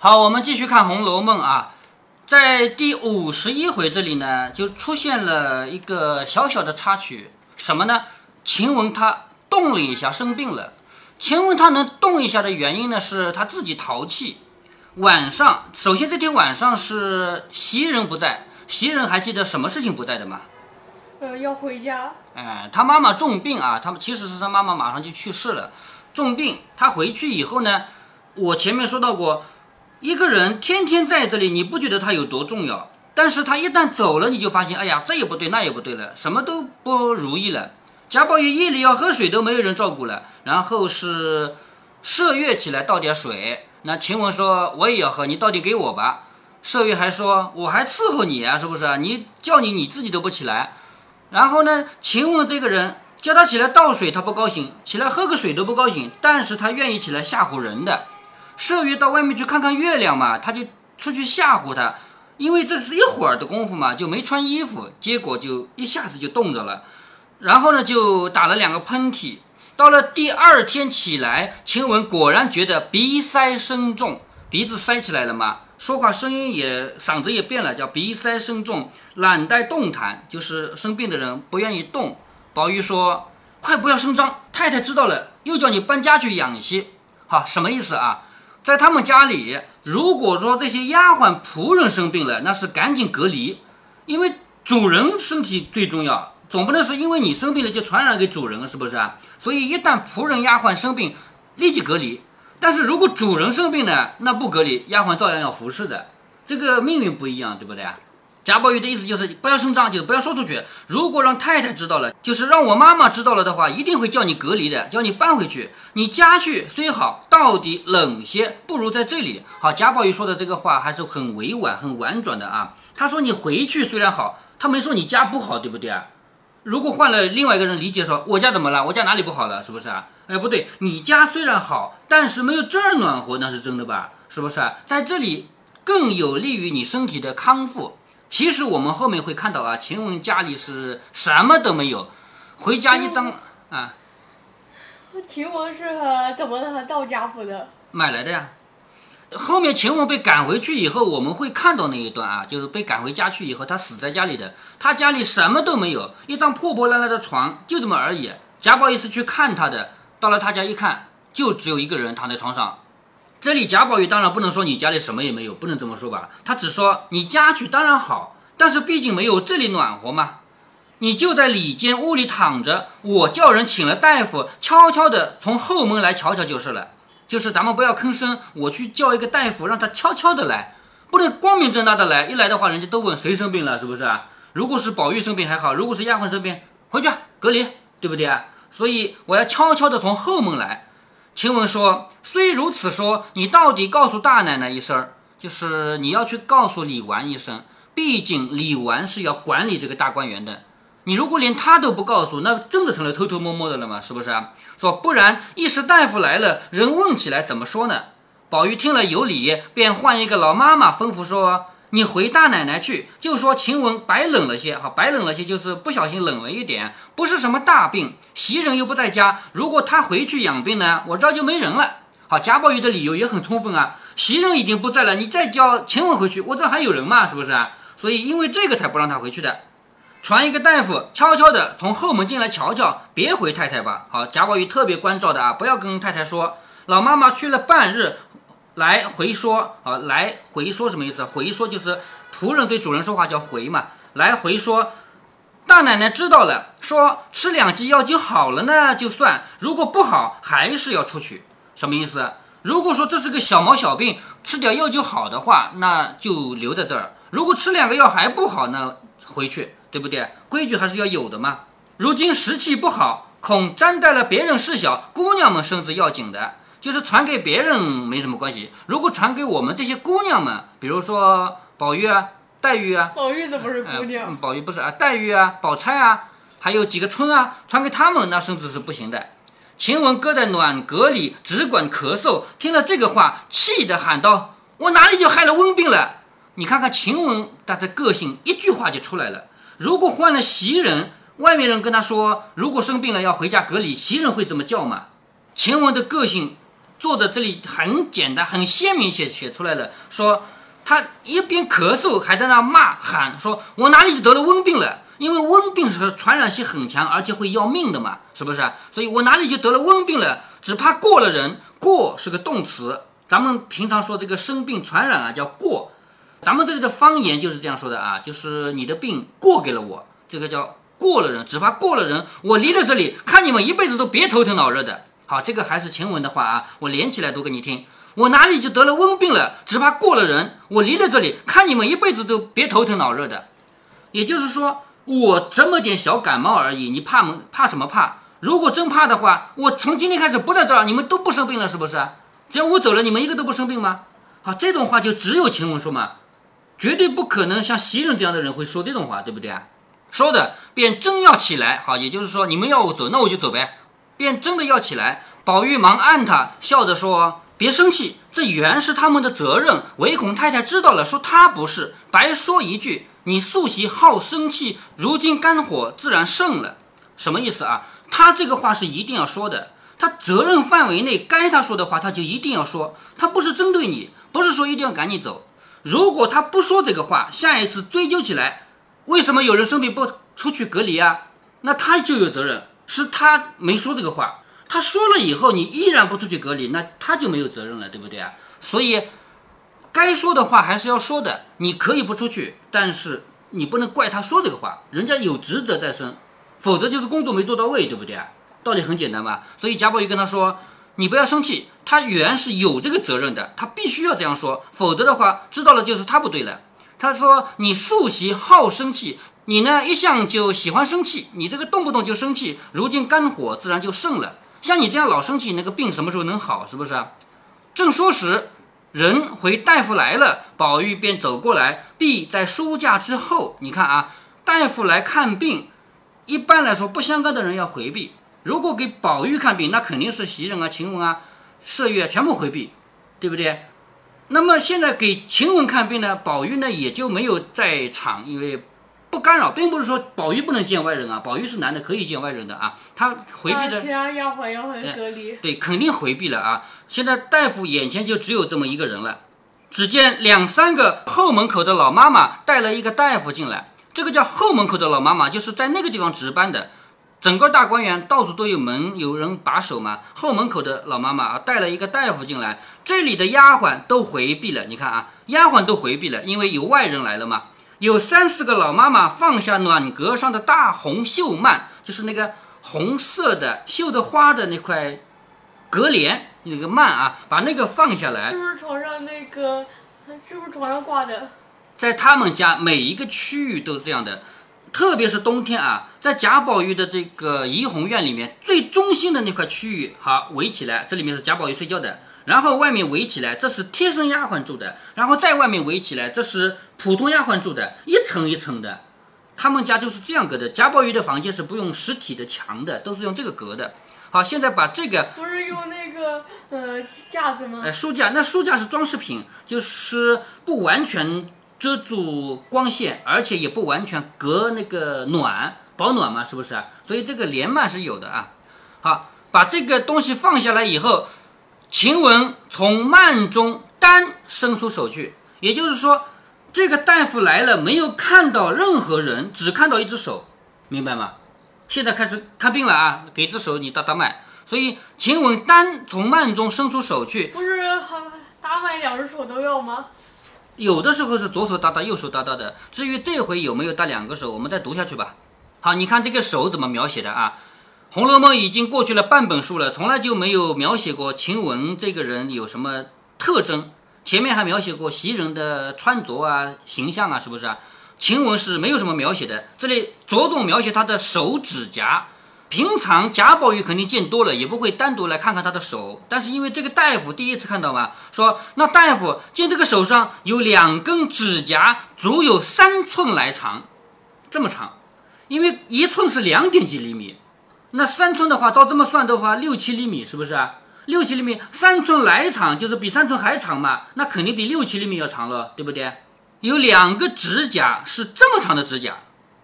好，我们继续看《红楼梦》啊，在第五十一回这里呢，就出现了一个小小的插曲，什么呢？晴雯她动了一下，生病了。晴雯她能动一下的原因呢，是她自己淘气。晚上，首先这天晚上是袭人不在，袭人还记得什么事情不在的吗？呃，要回家。哎，她妈妈重病啊，他们其实是她妈妈马上就去世了，重病。她回去以后呢，我前面说到过，一个人天天在这里，你不觉得他有多重要？但是他一旦走了，你就发现，哎呀，这也不对，那也不对了，什么都不如意了。贾宝玉夜里要喝水都没有人照顾了，然后是麝月起来倒点水，那晴雯说我也要喝，你倒点给我吧。麝月还说我还伺候你啊，是不是？你叫你你自己都不起来。然后呢，晴雯这个人叫他起来倒水，他不高兴；起来喝个水都不高兴。但是他愿意起来吓唬人的。麝月到外面去看看月亮嘛，他就出去吓唬他，因为这是一会儿的功夫嘛，就没穿衣服，结果就一下子就冻着了。然后呢，就打了两个喷嚏。到了第二天起来，晴雯果然觉得鼻塞声重，鼻子塞起来了嘛。说话声音也嗓子也变了，叫鼻塞声重，懒带动弹，就是生病的人不愿意动。宝玉说：“快不要声张，太太知道了，又叫你搬家去养些。”好，什么意思啊？在他们家里，如果说这些丫鬟仆人生病了，那是赶紧隔离，因为主人身体最重要，总不能是因为你生病了就传染给主人了，是不是啊？所以一旦仆人丫鬟生病，立即隔离。但是如果主人生病呢，那不隔离，丫鬟照样要服侍的，这个命运不一样，对不对啊？贾宝玉的意思就是不要声张，就是不要说出去。如果让太太知道了，就是让我妈妈知道了的话，一定会叫你隔离的，叫你搬回去。你家去虽好，到底冷些，不如在这里好。贾宝玉说的这个话还是很委婉、很婉转的啊。他说你回去虽然好，他没说你家不好，对不对啊？如果换了另外一个人理解说，我家怎么了？我家哪里不好了？是不是啊？哎，不对，你家虽然好，但是没有这儿暖和，那是真的吧？是不是啊？在这里更有利于你身体的康复。其实我们后面会看到啊，晴雯家里是什么都没有，回家一张啊。晴雯是怎么到家府的？买来的呀。后面晴雯被赶回去以后，我们会看到那一段啊，就是被赶回家去以后，她死在家里的。她家里什么都没有，一张破破烂烂的床，就这么而已。贾宝玉是去看她的。到了他家一看，就只有一个人躺在床上。这里贾宝玉当然不能说你家里什么也没有，不能这么说吧？他只说你家去当然好，但是毕竟没有这里暖和嘛。你就在里间屋里躺着，我叫人请了大夫，悄悄的从后门来瞧瞧就是了。就是咱们不要吭声，我去叫一个大夫，让他悄悄的来，不能光明正大的来。一来的话，人家都问谁生病了，是不是啊？如果是宝玉生病还好，如果是丫鬟生病，回去隔离，对不对啊？所以我要悄悄地从后门来。晴雯说：“虽如此说，你到底告诉大奶奶一声，就是你要去告诉李纨一声。毕竟李纨是要管理这个大观园的。你如果连他都不告诉，那真的成了偷偷摸摸的了吗？是不是啊？说不然一时大夫来了，人问起来怎么说呢？”宝玉听了有理，便换一个老妈妈吩咐说。你回大奶奶去，就说晴雯白冷了些，哈，白冷了些就是不小心冷了一点，不是什么大病。袭人又不在家，如果她回去养病呢，我这儿就没人了。好，贾宝玉的理由也很充分啊，袭人已经不在了，你再叫晴雯回去，我这还有人嘛，是不是啊？所以因为这个才不让她回去的。传一个大夫，悄悄的从后门进来瞧瞧，别回太太吧。好，贾宝玉特别关照的啊，不要跟太太说。老妈妈去了半日。来回说啊，来回说什么意思？回说就是仆人对主人说话叫回嘛。来回说，大奶奶知道了，说吃两剂药就好了呢，就算；如果不好，还是要出去。什么意思？如果说这是个小毛小病，吃点药就好的话，那就留在这儿；如果吃两个药还不好，那回去，对不对？规矩还是要有的嘛。如今时气不好，恐沾带了别人事小，姑娘们身子要紧的。就是传给别人没什么关系，如果传给我们这些姑娘们，比如说宝玉啊、黛玉啊，宝玉怎么是姑娘？宝玉不是啊，黛玉啊、宝钗啊，还有几个春啊，传给他们那甚至是不行的。晴雯搁在暖阁里，只管咳嗽，听了这个话，气得喊道：“我哪里就害了温病了？”你看看晴雯她的个性，一句话就出来了。如果换了袭人，外面人跟她说，如果生病了要回家隔离，袭人会这么叫吗？晴雯的个性。作者这里很简单、很鲜明写写出来了，说他一边咳嗽还在那骂喊，说我哪里就得了瘟病了？因为瘟病是传染性很强，而且会要命的嘛，是不是？所以我哪里就得了瘟病了？只怕过了人，过是个动词，咱们平常说这个生病传染啊叫过，咱们这里的方言就是这样说的啊，就是你的病过给了我，这个叫过了人，只怕过了人，我离了这里，看你们一辈子都别头疼脑热的。好，这个还是前文的话啊，我连起来读给你听。我哪里就得了瘟病了？只怕过了人，我离了这里，看你们一辈子都别头疼脑热的。也就是说。我这么点小感冒而已，你怕么？怕什么怕？如果真怕的话，我从今天开始不在这儿，你们都不生病了，是不是？只要我走了，你们一个都不生病吗？好，这种话就只有晴雯说嘛，绝对不可能像袭人这样的人会说这种话，对不对啊？说的便真要起来，好，也就是说你们要我走，那我就走呗。便真的要起来，宝玉忙按他，笑着说：“别生气，这原是他们的责任，唯恐太太知道了，说他不是，白说一句。”你素习好生气，如今肝火自然盛了，什么意思啊？他这个话是一定要说的，他责任范围内该他说的话，他就一定要说。他不是针对你，不是说一定要赶你走。如果他不说这个话，下一次追究起来，为什么有人生病不出去隔离啊？那他就有责任，是他没说这个话。他说了以后，你依然不出去隔离，那他就没有责任了，对不对啊？所以。该说的话还是要说的，你可以不出去，但是你不能怪他说这个话，人家有职责在身，否则就是工作没做到位，对不对啊？道理很简单嘛。所以贾宝玉跟他说：“你不要生气，他原是有这个责任的，他必须要这样说，否则的话，知道了就是他不对了。”他说：“你素习好生气，你呢一向就喜欢生气，你这个动不动就生气，如今肝火自然就盛了。像你这样老生气，那个病什么时候能好？是不是？”正说时。人回大夫来了，宝玉便走过来，必在书架之后。你看啊，大夫来看病，一般来说不相干的人要回避。如果给宝玉看病，那肯定是袭人啊、晴雯啊、麝月全部回避，对不对？那么现在给晴雯看病呢，宝玉呢也就没有在场，因为。不干扰，并不是说宝玉不能见外人啊，宝玉是男的，可以见外人的啊。他回避的，其他丫鬟要回隔离，对，肯定回避了啊。现在大夫眼前就只有这么一个人了。只见两三个后门口的老妈妈带了一个大夫进来，这个叫后门口的老妈妈，就是在那个地方值班的。整个大观园到处都有门，有人把守嘛。后门口的老妈妈啊，带了一个大夫进来，这里的丫鬟都回避了。你看啊，丫鬟都回避了，因为有外人来了嘛。有三四个老妈妈放下暖阁上的大红绣幔，就是那个红色的绣的花的那块隔帘，那个幔啊，把那个放下来。是不是床上那个？是不是床上挂的？在他们家每一个区域都是这样的，特别是冬天啊，在贾宝玉的这个怡红院里面最中心的那块区域，好围起来，这里面是贾宝玉睡觉的。然后外面围起来，这是贴身丫鬟住的；然后在外面围起来，这是普通丫鬟住的，一层一层的。他们家就是这样隔的。贾宝玉的房间是不用实体的墙的，都是用这个隔的。好，现在把这个不是用那个呃架子吗？哎，书架，那书架是装饰品，就是不完全遮住光线，而且也不完全隔那个暖保暖嘛，是不是？所以这个帘幔是有的啊。好，把这个东西放下来以后。晴雯从幔中单伸出手去，也就是说，这个大夫来了，没有看到任何人，只看到一只手，明白吗？现在开始看病了啊，给只手你搭搭脉。所以晴雯单从幔中伸出手去，不是搭脉两只手都要吗？有的时候是左手搭搭，右手搭搭的。至于这回有没有搭两个手，我们再读下去吧。好，你看这个手怎么描写的啊？《红楼梦》已经过去了半本书了，从来就没有描写过晴雯这个人有什么特征。前面还描写过袭人的穿着啊、形象啊，是不是啊？晴雯是没有什么描写的，这里着重描写她的手指甲。平常贾宝玉肯定见多了，也不会单独来看看她的手。但是因为这个大夫第一次看到嘛，说那大夫见这个手上有两根指甲，足有三寸来长，这么长，因为一寸是两点几厘米。那三寸的话，照这么算的话，六七厘米是不是啊？六七厘米，三寸来长，就是比三寸还长嘛？那肯定比六七厘米要长了，对不对？有两个指甲是这么长的指甲，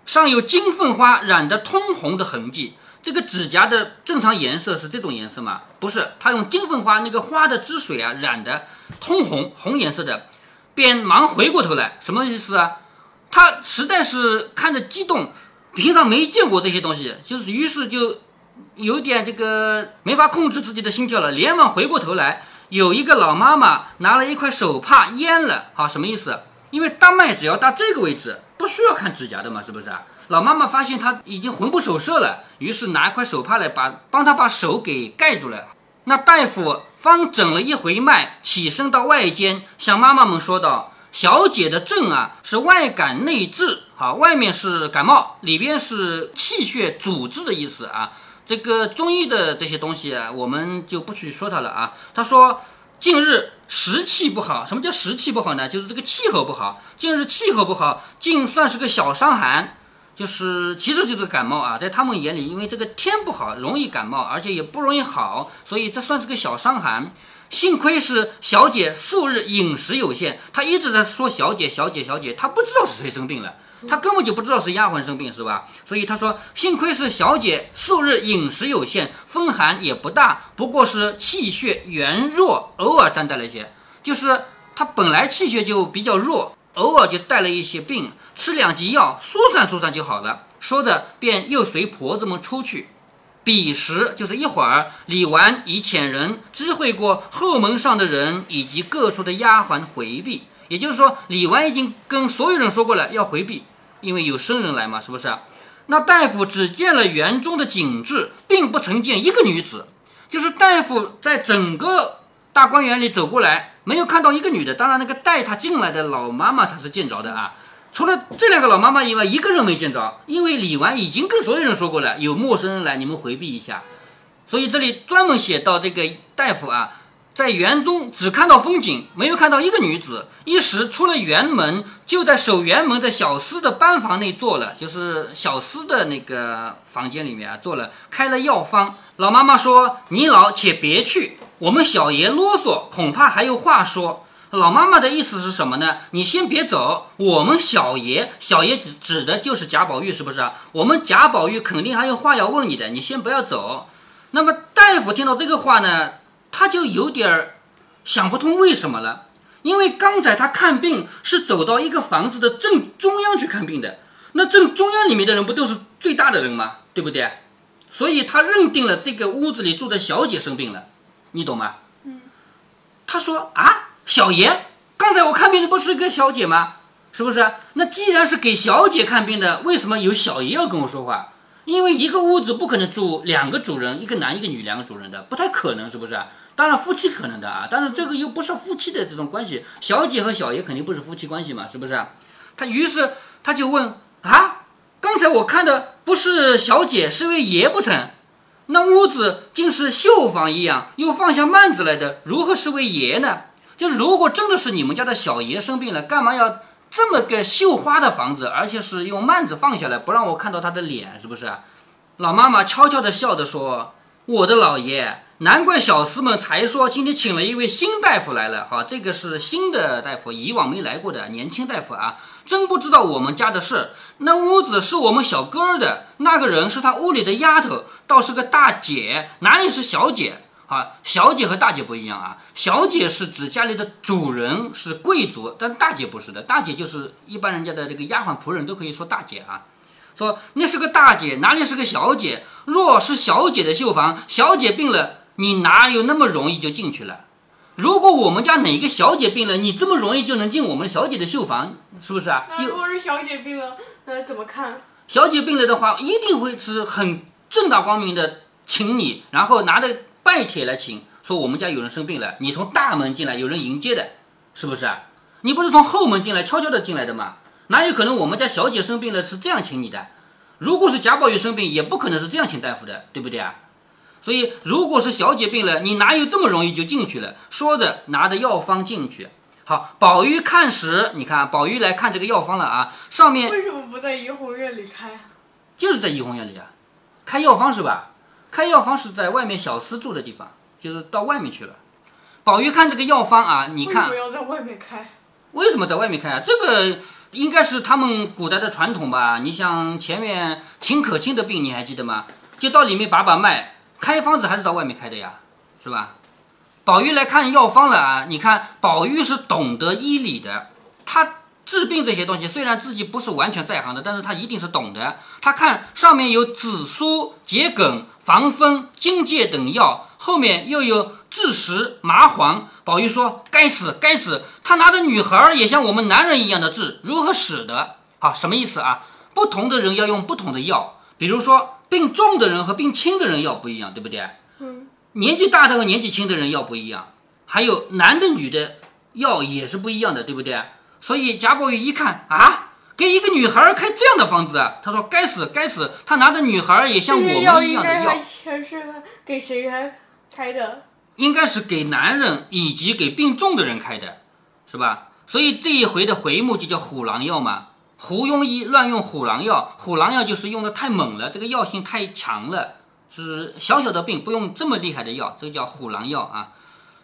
上有金凤花染得通红的痕迹，这个指甲的正常颜色是这种颜色吗？不是，他用金粉花那个花的汁水啊染的通红红颜色的，便忙回过头来，什么意思啊？他实在是看着激动，平常没见过这些东西，就是于是就有点这个没法控制自己的心跳了，连忙回过头来，有一个老妈妈拿了一块手帕淹了，好什么意思？因为大脉只要到这个位置，不需要看指甲的嘛，是不是？老妈妈发现他已经魂不守舍了，于是拿一块手帕来把帮他把手给盖住了。那大夫方诊了一回脉，起身到外间，向妈妈们说道：“小姐的症啊，是外感内治，好，外面是感冒，里边是气血阻滞的意思啊。这个中医的这些东西啊，我们就不去说它了啊。他说，近日时气不好，什么叫时气不好呢？就是这个气候不好。近日气候不好，竟算是个小伤寒。”就是其实就是感冒啊，在他们眼里，因为这个天不好，容易感冒，而且也不容易好，所以这算是个小伤寒。幸亏是小姐素日饮食有限，她一直在说小姐小姐小姐，她不知道是谁生病了，她根本就不知道是丫鬟生病是吧？所以她说幸亏是小姐素日饮食有限，风寒也不大，不过是气血元弱，偶尔沾带了一些，就是她本来气血就比较弱，偶尔就带了一些病。吃两剂药，疏散疏散就好了。说着，便又随婆子们出去。彼时就是一会儿，李纨已遣人知会过后门上的人以及各处的丫鬟回避。也就是说，李纨已经跟所有人说过了要回避，因为有生人来嘛，是不是？那大夫只见了园中的景致，并不曾见一个女子。就是大夫在整个大观园里走过来，没有看到一个女的。当然，那个带他进来的老妈妈，她是见着的啊。除了这两个老妈妈以外，一个人没见着，因为李纨已经跟所有人说过了，有陌生人来，你们回避一下。所以这里专门写到这个大夫啊，在园中只看到风景，没有看到一个女子。一时出了园门，就在守园门的小厮的班房内坐了，就是小厮的那个房间里面啊，坐了，开了药方。老妈妈说：“你老且别去，我们小爷啰嗦，恐怕还有话说。”老妈妈的意思是什么呢？你先别走，我们小爷，小爷指指的就是贾宝玉，是不是啊？我们贾宝玉肯定还有话要问你的，你先不要走。那么大夫听到这个话呢，他就有点儿想不通为什么了，因为刚才他看病是走到一个房子的正中央去看病的，那正中央里面的人不都是最大的人吗？对不对？所以他认定了这个屋子里住的小姐生病了，你懂吗？嗯。他说啊。小爷，刚才我看病的不是一个小姐吗？是不是？那既然是给小姐看病的，为什么有小爷要跟我说话？因为一个屋子不可能住两个主人，一个男一个女两个主人的，不太可能，是不是？当然夫妻可能的啊，但是这个又不是夫妻的这种关系，小姐和小爷肯定不是夫妻关系嘛，是不是？他于是他就问啊，刚才我看的不是小姐，是位爷不成？那屋子竟是绣房一样，又放下幔子来的，如何是位爷呢？就如果真的是你们家的小爷生病了，干嘛要这么个绣花的房子，而且是用幔子放下来，不让我看到他的脸，是不是？老妈妈悄悄地笑着说：“我的老爷，难怪小厮们才说今天请了一位新大夫来了。哈，这个是新的大夫，以往没来过的年轻大夫啊，真不知道我们家的事。那屋子是我们小哥儿的，那个人是他屋里的丫头，倒是个大姐，哪里是小姐？”啊，小姐和大姐不一样啊。小姐是指家里的主人是贵族，但大姐不是的。大姐就是一般人家的这个丫鬟仆人都可以说大姐啊。说那是个大姐，哪里是个小姐？若是小姐的绣房，小姐病了，你哪有那么容易就进去了？如果我们家哪个小姐病了，你这么容易就能进我们小姐的绣房，是不是啊？那如果是小姐病了，那怎么看？小姐病了的话，一定会是很正大光明的请你，然后拿着。拜帖来请，说我们家有人生病了，你从大门进来，有人迎接的，是不是啊？你不是从后门进来，悄悄的进来的吗？哪有可能我们家小姐生病了是这样请你的？如果是贾宝玉生病，也不可能是这样请大夫的，对不对啊？所以，如果是小姐病了，你哪有这么容易就进去了？说着，拿着药方进去。好，宝玉看时，你看，宝玉来看这个药方了啊，上面为什么不在怡红院里开？就是在怡红院里啊，开药方是吧？开药方是在外面小厮住的地方，就是到外面去了。宝玉看这个药方啊，你看，不要在外面开。为什么在外面开啊？这个应该是他们古代的传统吧？你像前面秦可卿的病，你还记得吗？就到里面把把脉，开方子还是到外面开的呀，是吧？宝玉来看药方了啊！你看，宝玉是懂得医理的，他治病这些东西虽然自己不是完全在行的，但是他一定是懂的。他看上面有紫苏、桔梗、防风、荆芥等药，后面又有枳实、麻黄。宝玉说：“该死，该死！他拿的女孩儿也像我们男人一样的治，如何使得？好，什么意思啊？不同的人要用不同的药，比如说病重的人和病轻的人药不一样，对不对？嗯，年纪大的和年纪轻的人药不一样，还有男的女的药也是不一样的，对不对？所以贾宝玉一看啊，给一个女孩儿开这样的方子啊，他说该死该死，他拿的女孩儿也像我们一样的药还，是给谁开开的？应该是给男人以及给病重的人开的，是吧？所以这一回的回目就叫虎狼药嘛。胡庸医乱用虎狼药，虎狼药就是用的太猛了，这个药性太强了，是小小的病不用这么厉害的药，这个叫虎狼药啊。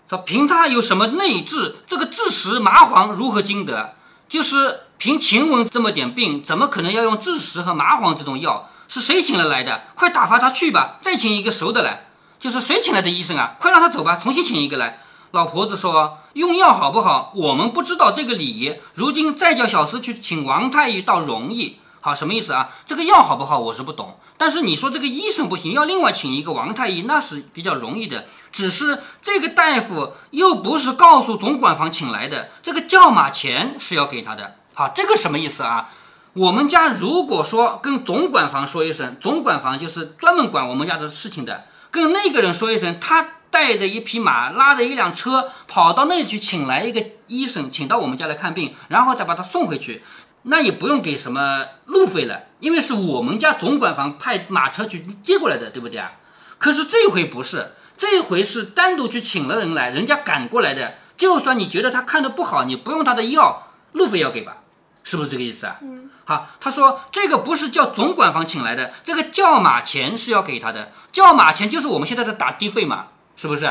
说凭他有什么内治，这个枳实、麻黄如何经得？就是凭晴雯这么点病，怎么可能要用枳实和麻黄这种药？是谁请了来的？快打发他去吧，再请一个熟的来。就是谁请来的医生啊？快让他走吧，重新请一个来。老婆子说：“用药好不好？我们不知道这个礼仪。如今再叫小厮去请王太医，倒容易。好，什么意思啊？这个药好不好，我是不懂。但是你说这个医生不行，要另外请一个王太医，那是比较容易的。只是这个大夫又不是告诉总管房请来的，这个叫马钱是要给他的。好，这个什么意思啊？我们家如果说跟总管房说一声，总管房就是专门管我们家的事情的，跟那个人说一声，他带着一匹马，拉着一辆车，跑到那里去请来一个医生，请到我们家来看病，然后再把他送回去，那也不用给什么路费了，因为是我们家总管房派马车去接过来的，对不对啊？可是这回不是，这回是单独去请了人来，人家赶过来的。就算你觉得他看的不好，你不用他的药，路费要给吧？是不是这个意思啊？嗯，好，他说这个不是叫总管方请来的，这个叫马钱是要给他的，叫马钱就是我们现在的打的费嘛，是不是？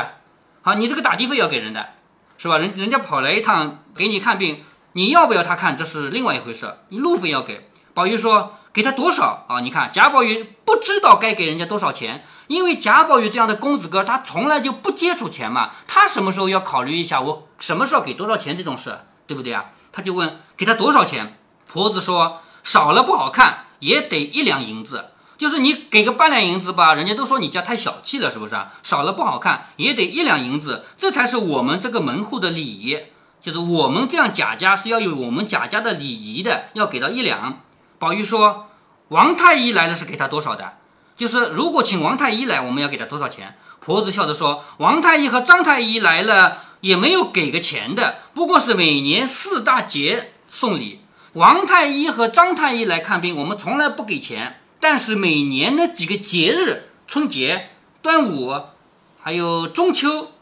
好，你这个打的费要给人的，是吧？人人家跑来一趟给你看病，你要不要他看，这是另外一回事，你路费要给。宝玉说给他多少啊？你看贾宝玉不知道该给人家多少钱，因为贾宝玉这样的公子哥，他从来就不接触钱嘛，他什么时候要考虑一下我什么时候给多少钱这种事，对不对啊？他就问给他多少钱，婆子说少了不好看，也得一两银子。就是你给个半两银子吧，人家都说你家太小气了，是不是？少了不好看，也得一两银子，这才是我们这个门户的礼仪。就是我们这样贾家是要有我们贾家的礼仪的，要给到一两。宝玉说，王太医来了是给他多少的？就是如果请王太医来，我们要给他多少钱？婆子笑着说，王太医和张太医来了也没有给个钱的，不过是每年四大节送礼。王太医和张太医来看病，我们从来不给钱，但是每年那几个节日，春节、端午，还有中秋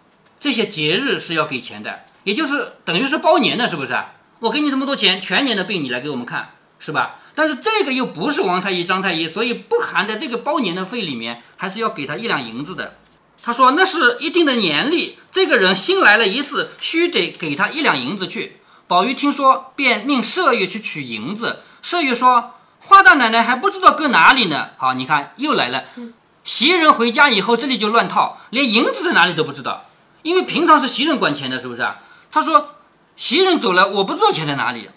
这些节日是要给钱的，也就是等于是包年的，是不是？我给你这么多钱，全年的病你来给我们看，是吧？但是这个又不是王太医、张太医，所以不含在这个包年的费里面，还是要给他一两银子的。他说那是一定的年例，这个人新来了一次，须得给他一两银子去。宝玉听说，便命麝月去取银子。麝月说：“花大奶奶还不知道搁哪里呢。”好，你看又来了。袭人回家以后，这里就乱套，连银子在哪里都不知道，因为平常是袭人管钱的，是不是啊？他说：“袭人走了，我不知道钱在哪里。”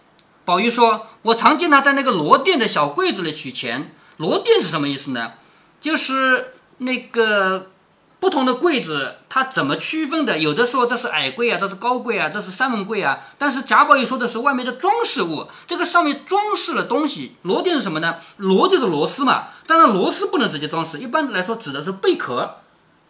宝玉说：“我常见他在那个罗店的小柜子里取钱。罗店是什么意思呢？就是那个不同的柜子，它怎么区分的？有的说这是矮柜啊，这是高柜啊，这是三文柜啊。但是贾宝玉说的是外面的装饰物，这个上面装饰了东西。螺钿是什么呢？螺就是螺丝嘛，当然螺丝不能直接装饰，一般来说指的是贝壳，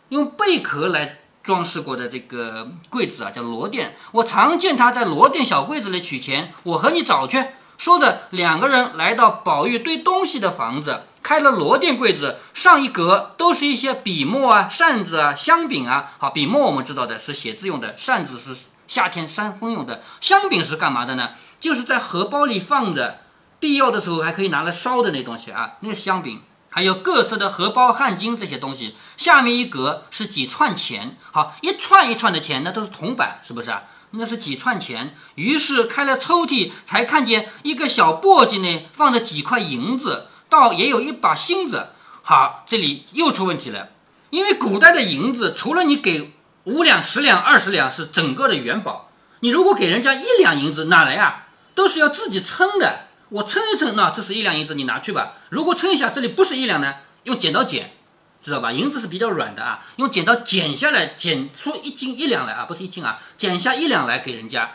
用贝壳来装饰过的这个柜子啊，叫螺钿。我常见他在螺钿小柜子里取钱，我和你找去。说着，两个人来到宝玉堆东西的房子，开了罗店柜子，上一格都是一些笔墨啊、扇子啊、香饼啊。好，笔墨我们知道的是写字用的，扇子是夏天扇风用的，香饼是干嘛的呢？就是在荷包里放着，必要的时候还可以拿来烧的那东西啊，那是香饼。还有各色的荷包、汗巾这些东西，下面一格是几串钱，好，一串一串的钱，那都是铜板，是不是啊？那是几串钱。于是开了抽屉，才看见一个小簸箕内放着几块银子，倒也有一把芯子。好，这里又出问题了，因为古代的银子，除了你给五两、十两、二十两是整个的元宝，你如果给人家一两银子，哪来啊？都是要自己称的。我称一称，那这是一两银子，你拿去吧。如果称一下，这里不是一两呢，用剪刀剪，知道吧？银子是比较软的啊，用剪刀剪下来，剪出一斤一两来啊，不是一斤啊，剪下一两来给人家。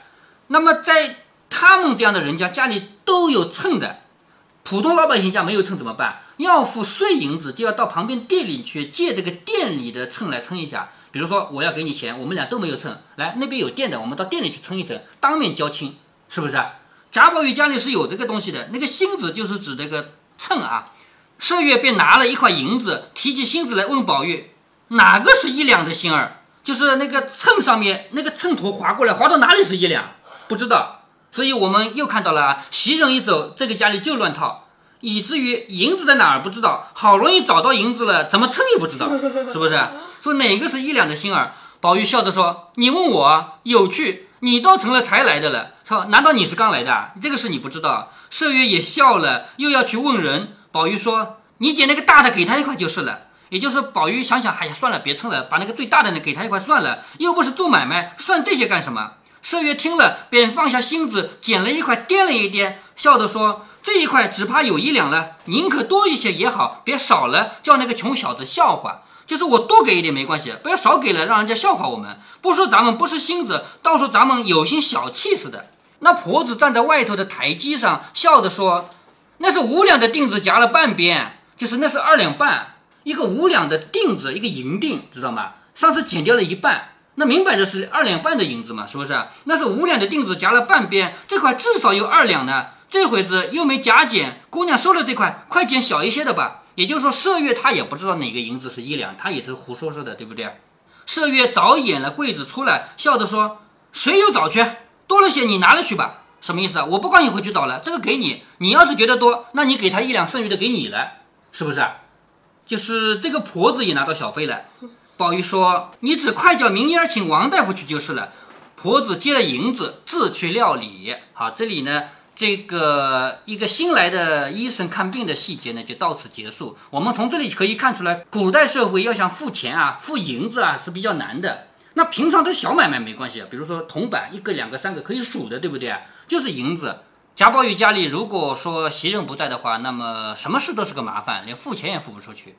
那么在他们这样的人家家里都有秤的，普通老百姓家没有秤怎么办？要付碎银子，就要到旁边店里去借这个店里的秤来称一下。比如说我要给你钱，我们俩都没有秤，来那边有店的，我们到店里去称一称，当面交清，是不是？贾宝玉家里是有这个东西的，那个星子就是指这个秤啊。麝月便拿了一块银子，提起星子来问宝玉：“哪个是一两的星儿？就是那个秤上面那个秤砣划过来，划到哪里是一两？不知道。所以我们又看到了啊，袭人一走，这个家里就乱套，以至于银子在哪儿不知道，好容易找到银子了，怎么称也不知道，是不是？说哪个是一两的星儿？宝玉笑着说：“你问我有趣，你倒成了才来的了。”说：“难道你是刚来的？这个事你不知道。”麝月也笑了，又要去问人。宝玉说：“你捡那个大的，给他一块就是了。”也就是宝玉想想，哎呀，算了，别称了，把那个最大的呢给他一块算了，又不是做买卖，算这些干什么？麝月听了，便放下心子，捡了一块，掂了一掂，笑着说：“这一块只怕有一两了，宁可多一些也好，别少了，叫那个穷小子笑话。就是我多给一点没关系，不要少给了，让人家笑话我们。不说咱们不是心子，倒说咱们有心小气似的。”那婆子站在外头的台基上，笑着说：“那是五两的锭子夹了半边，就是那是二两半，一个五两的锭子，一个银锭，知道吗？上次减掉了一半，那明摆着是二两半的银子嘛，是不是？那是五两的锭子夹了半边，这块至少有二两呢。这会子又没夹减，姑娘收了这块，快减小一些的吧。也就是说，麝月他也不知道哪个银子是一两，他也是胡说说的，对不对？麝月早掩了柜子出来，笑着说：谁有找去？”多了些，你拿了去吧。什么意思啊？我不管你回去找了，这个给你。你要是觉得多，那你给他一两，剩余的给你了，是不是？就是这个婆子也拿到小费了。宝玉说：“你只快叫明儿请王大夫去就是了。”婆子接了银子，自去料理。好，这里呢，这个一个新来的医生看病的细节呢，就到此结束。我们从这里可以看出来，古代社会要想付钱啊，付银子啊，是比较难的。那平常这小买卖没关系啊，比如说铜板一个、两个、三个可以数的，对不对啊？就是银子。贾宝玉家里如果说袭人不在的话，那么什么事都是个麻烦，连付钱也付不出去。